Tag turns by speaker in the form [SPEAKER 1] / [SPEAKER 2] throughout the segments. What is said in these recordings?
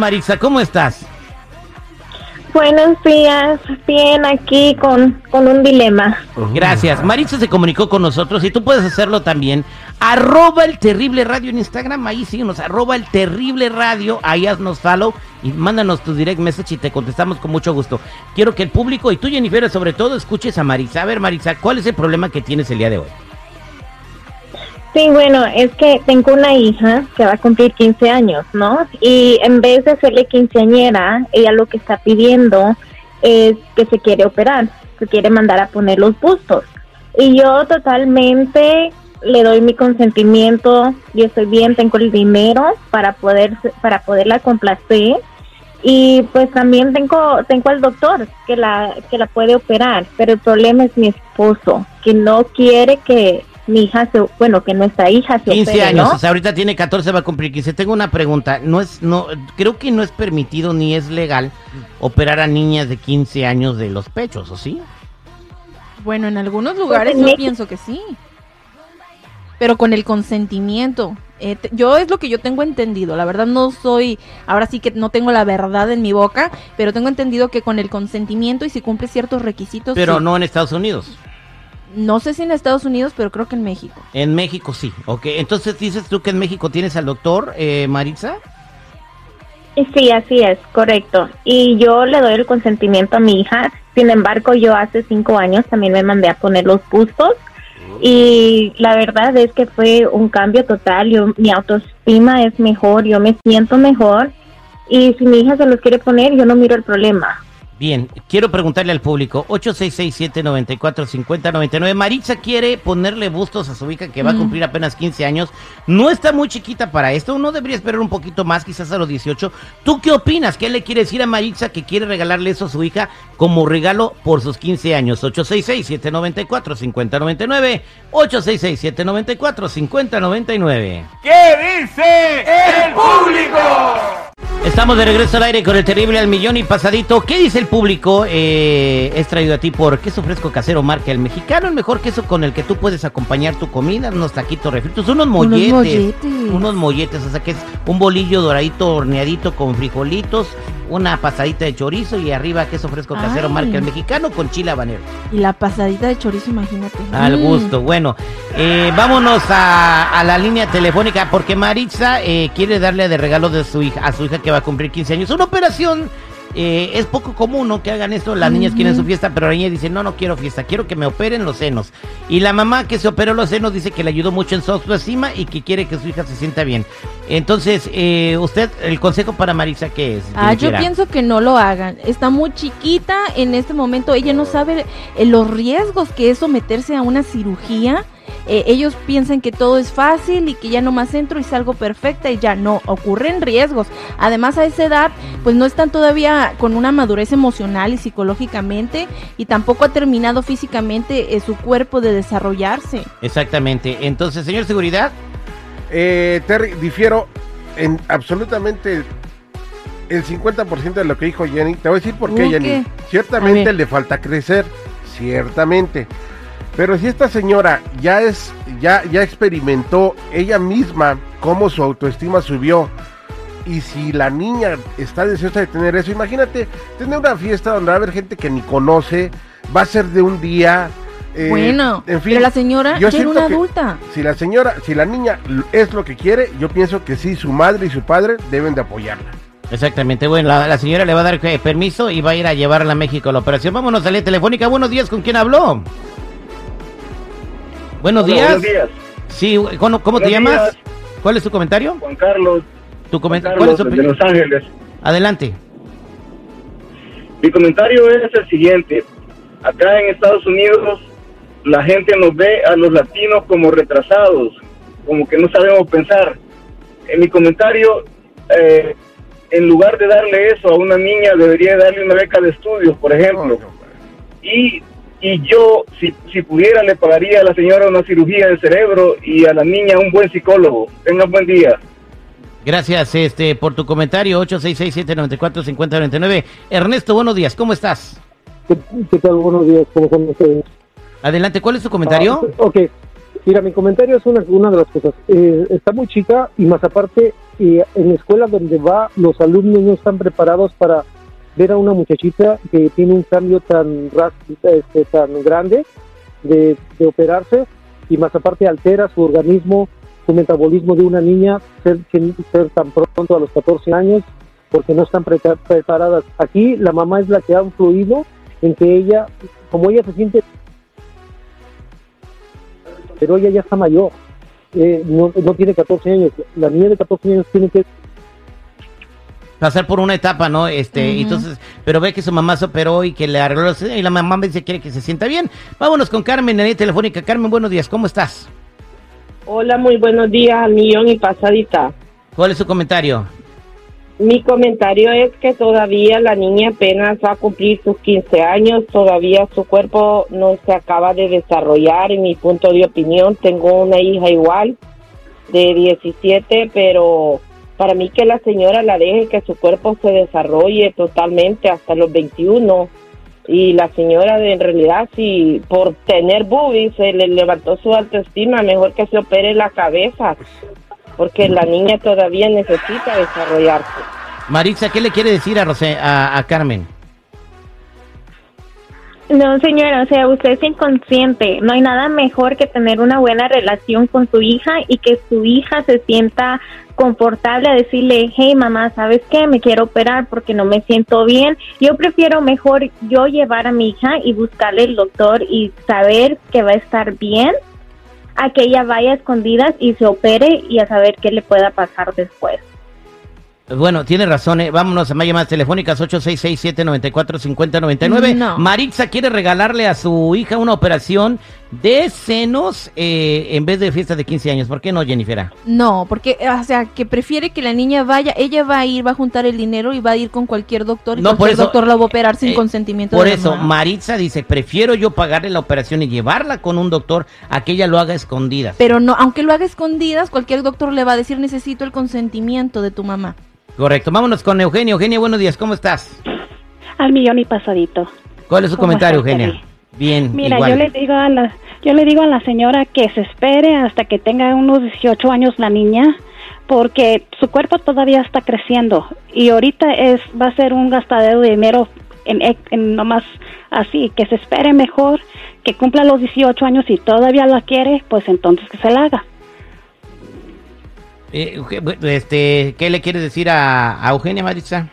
[SPEAKER 1] Marisa, ¿cómo estás?
[SPEAKER 2] Buenos días, bien aquí con, con un dilema.
[SPEAKER 1] Gracias. Marisa se comunicó con nosotros y tú puedes hacerlo también. Arroba el terrible radio en Instagram, ahí síguenos, arroba el terrible radio, ahí haznos follow y mándanos tu direct message y te contestamos con mucho gusto. Quiero que el público y tú, Jennifer, sobre todo, escuches a Marisa. A ver, Marisa, ¿cuál es el problema que tienes el día de hoy?
[SPEAKER 2] Sí, bueno, es que tengo una hija que va a cumplir 15 años, ¿no? Y en vez de hacerle quinceañera, ella lo que está pidiendo es que se quiere operar, se quiere mandar a poner los bustos. Y yo totalmente le doy mi consentimiento, yo estoy bien, tengo el dinero para poder para poderla complacer y pues también tengo tengo al doctor que la que la puede operar, pero el problema es mi esposo que no quiere que mi hija se, bueno, que nuestra hija se
[SPEAKER 1] 15 años, o sea, ahorita tiene 14, va a cumplir 15. Tengo una pregunta, no es no creo que no es permitido ni es legal operar a niñas de 15 años de los pechos, ¿o sí?
[SPEAKER 3] Bueno, en algunos lugares yo pienso que sí. Pero con el consentimiento. Eh, yo es lo que yo tengo entendido. La verdad no soy, ahora sí que no tengo la verdad en mi boca, pero tengo entendido que con el consentimiento y si cumple ciertos requisitos.
[SPEAKER 1] Pero no en Estados Unidos.
[SPEAKER 3] No sé si en Estados Unidos, pero creo que en México.
[SPEAKER 1] En México sí, ok. Entonces dices tú que en México tienes al doctor, eh, Maritza.
[SPEAKER 2] Sí, así es, correcto. Y yo le doy el consentimiento a mi hija. Sin embargo, yo hace cinco años también me mandé a poner los bustos. Y la verdad es que fue un cambio total. Yo, mi autoestima es mejor, yo me siento mejor. Y si mi hija se los quiere poner, yo no miro el problema.
[SPEAKER 1] Bien, quiero preguntarle al público, 866-794-5099. Maritza quiere ponerle bustos a su hija que va a cumplir apenas 15 años. No está muy chiquita para esto, no debería esperar un poquito más, quizás a los 18. ¿Tú qué opinas? ¿Qué le quiere decir a Maritza que quiere regalarle eso a su hija como regalo por sus 15 años? 866-794-5099. 866-794-5099.
[SPEAKER 4] ¿Qué dice el público?
[SPEAKER 1] Estamos de regreso al aire con el terrible al millón y pasadito. ¿Qué dice el público? Eh, es traído a ti por queso fresco casero marca el mexicano, el mejor queso con el que tú puedes acompañar tu comida, unos taquitos refritos, unos molletes, unos molletes, unos molletes, o sea que es un bolillo doradito horneadito con frijolitos, una pasadita de chorizo y arriba queso fresco casero marca el mexicano con chile habanero.
[SPEAKER 3] Y la pasadita de chorizo, imagínate.
[SPEAKER 1] Al mm. gusto. Bueno, eh, vámonos a, la línea telefónica porque Maritza eh, quiere darle de regalo de su hija a su hija que va a cumplir 15 años una operación eh, es poco común ¿no? que hagan esto. Las niñas quieren su fiesta, pero la niña dice, no, no quiero fiesta, quiero que me operen los senos. Y la mamá que se operó los senos dice que le ayudó mucho en su autoestima y que quiere que su hija se sienta bien. Entonces, eh, usted, el consejo para Marisa, ¿qué es?
[SPEAKER 3] Ah, yo pienso que no lo hagan. Está muy chiquita en este momento, ella no sabe eh, los riesgos que es someterse a una cirugía eh, ellos piensan que todo es fácil y que ya nomás entro y salgo perfecta y ya no, ocurren riesgos. Además a esa edad pues no están todavía con una madurez emocional y psicológicamente y tampoco ha terminado físicamente eh, su cuerpo de desarrollarse.
[SPEAKER 1] Exactamente. Entonces, señor seguridad.
[SPEAKER 5] Eh, Terry, difiero en absolutamente el 50% de lo que dijo Jenny. Te voy a decir por qué, Jenny. Ciertamente le falta crecer, ciertamente. Pero si esta señora ya es, ya, ya experimentó ella misma cómo su autoestima subió, y si la niña está deseosa de tener eso, imagínate tener una fiesta donde va a haber gente que ni conoce, va a ser de un día.
[SPEAKER 3] Eh, bueno, en fin, pero la señora yo quiere una adulta.
[SPEAKER 5] Si la señora, si la niña es lo que quiere, yo pienso que sí, su madre y su padre deben de apoyarla.
[SPEAKER 1] Exactamente, bueno, la, señora le va a dar eh, permiso y va a ir a llevarla a México a la operación. Vámonos a la telefónica. Buenos días, ¿con quién habló? Buenos días. Buenos días. Sí, ¿cómo, te llamas? ¿Cuál es tu comentario?
[SPEAKER 6] Juan Carlos.
[SPEAKER 1] Tu comentario
[SPEAKER 6] de Los Ángeles.
[SPEAKER 1] Adelante.
[SPEAKER 6] Mi comentario es el siguiente. Acá en Estados Unidos la gente nos ve a los latinos como retrasados, como que no sabemos pensar. En mi comentario, eh, en lugar de darle eso a una niña, debería darle una beca de estudios, por ejemplo. Y y yo, si, si pudiera, le pagaría a la señora una cirugía del cerebro y a la niña un buen psicólogo. Tenga buen día.
[SPEAKER 1] Gracias este por tu comentario, 866-794-5099. Ernesto, buenos días, ¿cómo estás?
[SPEAKER 7] ¿Qué, tal? Buenos días, ¿cómo están ustedes?
[SPEAKER 1] Adelante, ¿cuál es tu comentario?
[SPEAKER 7] Ah, ok, mira, mi comentario es una, una de las cosas. Eh, está muy chica y más aparte y en la escuela donde va los alumnos no están preparados para ver a una muchachita que tiene un cambio tan este, tan grande de, operarse y más aparte altera su organismo, su metabolismo de una niña, ser, ser tan pronto a los 14 años, porque no están preparadas. Aquí la mamá es la que ha influido en que ella, como ella se siente, pero ella ya está mayor, eh, no, no tiene 14 años, la niña de 14 años tiene que
[SPEAKER 1] pasar por una etapa, ¿no? Este, entonces, pero ve que su mamá se operó y que le arregló y la mamá me dice quiere que se sienta bien. Vámonos con Carmen en la telefónica. Carmen, buenos días, ¿cómo estás?
[SPEAKER 8] Hola, muy buenos días, millón y pasadita.
[SPEAKER 1] ¿Cuál es su comentario?
[SPEAKER 8] Mi comentario es que todavía la niña apenas va a cumplir sus 15 años, todavía su cuerpo no se acaba de desarrollar, en mi punto de opinión. Tengo una hija igual de 17, pero para mí que la señora la deje que su cuerpo se desarrolle totalmente hasta los 21 y la señora en realidad si por tener boobies se le levantó su autoestima, mejor que se opere la cabeza porque la niña todavía necesita desarrollarse.
[SPEAKER 1] Maritza, ¿qué le quiere decir a, Rosé, a Carmen?
[SPEAKER 2] No, señora, o sea, usted es inconsciente. No hay nada mejor que tener una buena relación con su hija y que su hija se sienta confortable a decirle, hey mamá, ¿sabes qué? Me quiero operar porque no me siento bien. Yo prefiero mejor yo llevar a mi hija y buscarle el doctor y saber que va a estar bien a que ella vaya a escondidas y se opere y a saber qué le pueda pasar después.
[SPEAKER 1] Bueno, tiene razón. Eh. Vámonos a más llamadas telefónicas 866-794-5099. No. Maritza quiere regalarle a su hija una operación de senos eh, en vez de fiesta de 15 años. ¿Por qué no, Jennifer?
[SPEAKER 3] No, porque, o sea, que prefiere que la niña vaya, ella va a ir, va a juntar el dinero y va a ir con cualquier doctor y no, cualquier doctor la va a operar sin eh, consentimiento
[SPEAKER 1] Por eso, Maritza dice, prefiero yo pagarle la operación y llevarla con un doctor a que ella lo haga escondidas.
[SPEAKER 3] Pero no, aunque lo haga escondidas, cualquier doctor le va a decir, necesito el consentimiento de tu mamá.
[SPEAKER 1] Correcto, vámonos con Eugenia. Eugenia, buenos días, ¿cómo estás?
[SPEAKER 9] Al millón y pasadito.
[SPEAKER 1] ¿Cuál es su comentario, Eugenia? Bien,
[SPEAKER 9] Mira, yo le digo a la yo le digo a la señora que se espere hasta que tenga unos 18 años la niña porque su cuerpo todavía está creciendo y ahorita es va a ser un gastadero de dinero en, en nomás así, que se espere mejor, que cumpla los 18 años y todavía la quiere, pues entonces que se la haga.
[SPEAKER 1] Eh, este, ¿Qué le quieres decir a, Eugenia Maritza?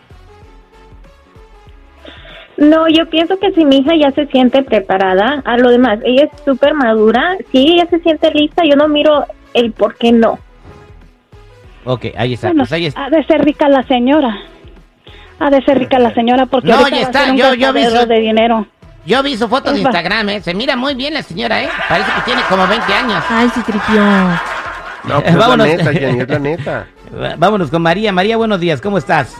[SPEAKER 2] No, yo pienso que si mi hija ya se siente preparada a lo demás, ella es súper madura, si ella se siente lista, yo no miro el por qué no.
[SPEAKER 1] Ok, ahí está.
[SPEAKER 9] Pues ha de ser rica la señora. Ha de ser rica la señora porque
[SPEAKER 1] no, ya está, yo, yo vi
[SPEAKER 9] su, de dinero.
[SPEAKER 1] Yo vi su foto de Instagram, ¿eh? Se mira muy bien la señora, ¿eh? Parece que tiene como 20 años.
[SPEAKER 3] Ay, sí, tripió.
[SPEAKER 5] No, pues Vámonos. es la neta, Jenny, es la neta.
[SPEAKER 1] Vámonos con María. María, buenos días, ¿cómo estás?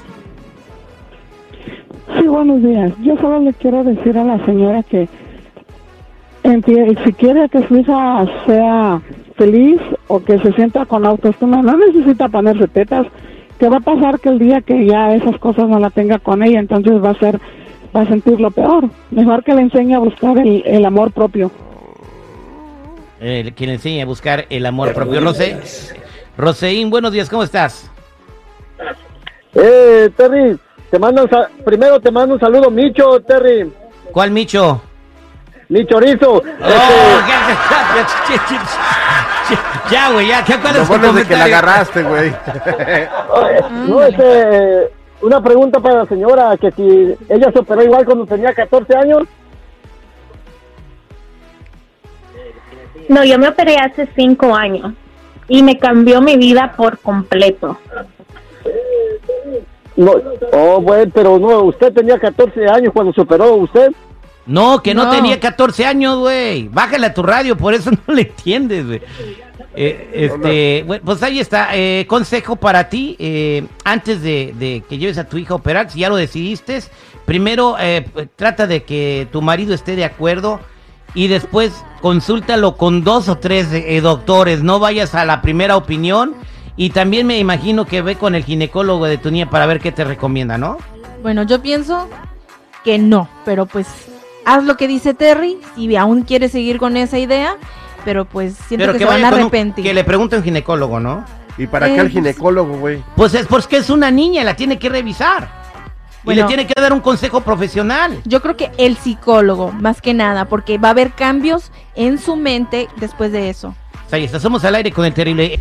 [SPEAKER 10] Sí, buenos días. Yo solo le quiero decir a la señora que si quiere que su hija sea feliz o que se sienta con autoestima, no necesita ponerse tetas. ¿Qué va a pasar que el día que ya esas cosas no la tenga con ella, entonces va a ser, va a sentir lo peor? Mejor que le enseñe a buscar el, el amor propio
[SPEAKER 1] eh, quien enseña a buscar el amor propio. Rosé, Roseín, buenos días, ¿cómo estás?
[SPEAKER 7] Eh, Terry, te mando primero te mando un saludo, Micho, Terry.
[SPEAKER 1] ¿Cuál Micho?
[SPEAKER 7] Mi chorizo. Oh,
[SPEAKER 1] ya, güey, ya, ¿qué cuál es
[SPEAKER 5] tu de que la agarraste, güey.
[SPEAKER 7] no, este, una pregunta para la señora, que si ella se operó igual cuando tenía 14 años.
[SPEAKER 2] No, yo me operé hace cinco años y me cambió mi vida por completo.
[SPEAKER 7] No, oh, bueno, pero no, usted tenía 14 años cuando se operó, ¿usted?
[SPEAKER 1] No, que no, tenía 14 años, güey. Bájale a tu radio, por eso no le entiendes, güey. Eh, este, pues ahí está. Eh, consejo para ti, eh, antes de, que lleves a tu hija a operar, si ya lo decidiste, primero trata de que tu marido esté de acuerdo y después consúltalo con dos o tres eh, doctores, no vayas a la primera opinión y también me imagino que ve con el ginecólogo de tu niña para ver qué te recomienda, ¿no?
[SPEAKER 3] Bueno, yo pienso que no, pero pues haz lo que dice Terry si aún quieres seguir con esa idea, pero pues siento que, se van a arrepentir.
[SPEAKER 1] que le pregunte un ginecólogo, ¿no?
[SPEAKER 5] ¿Y para qué al ginecólogo, güey?
[SPEAKER 1] Pues es porque es una niña, la tiene que revisar. Y le tiene que dar un consejo profesional.
[SPEAKER 3] Yo creo que el psicólogo, más que nada, porque va a haber cambios en su mente después de eso.
[SPEAKER 1] O sea, somos al aire con el terrible.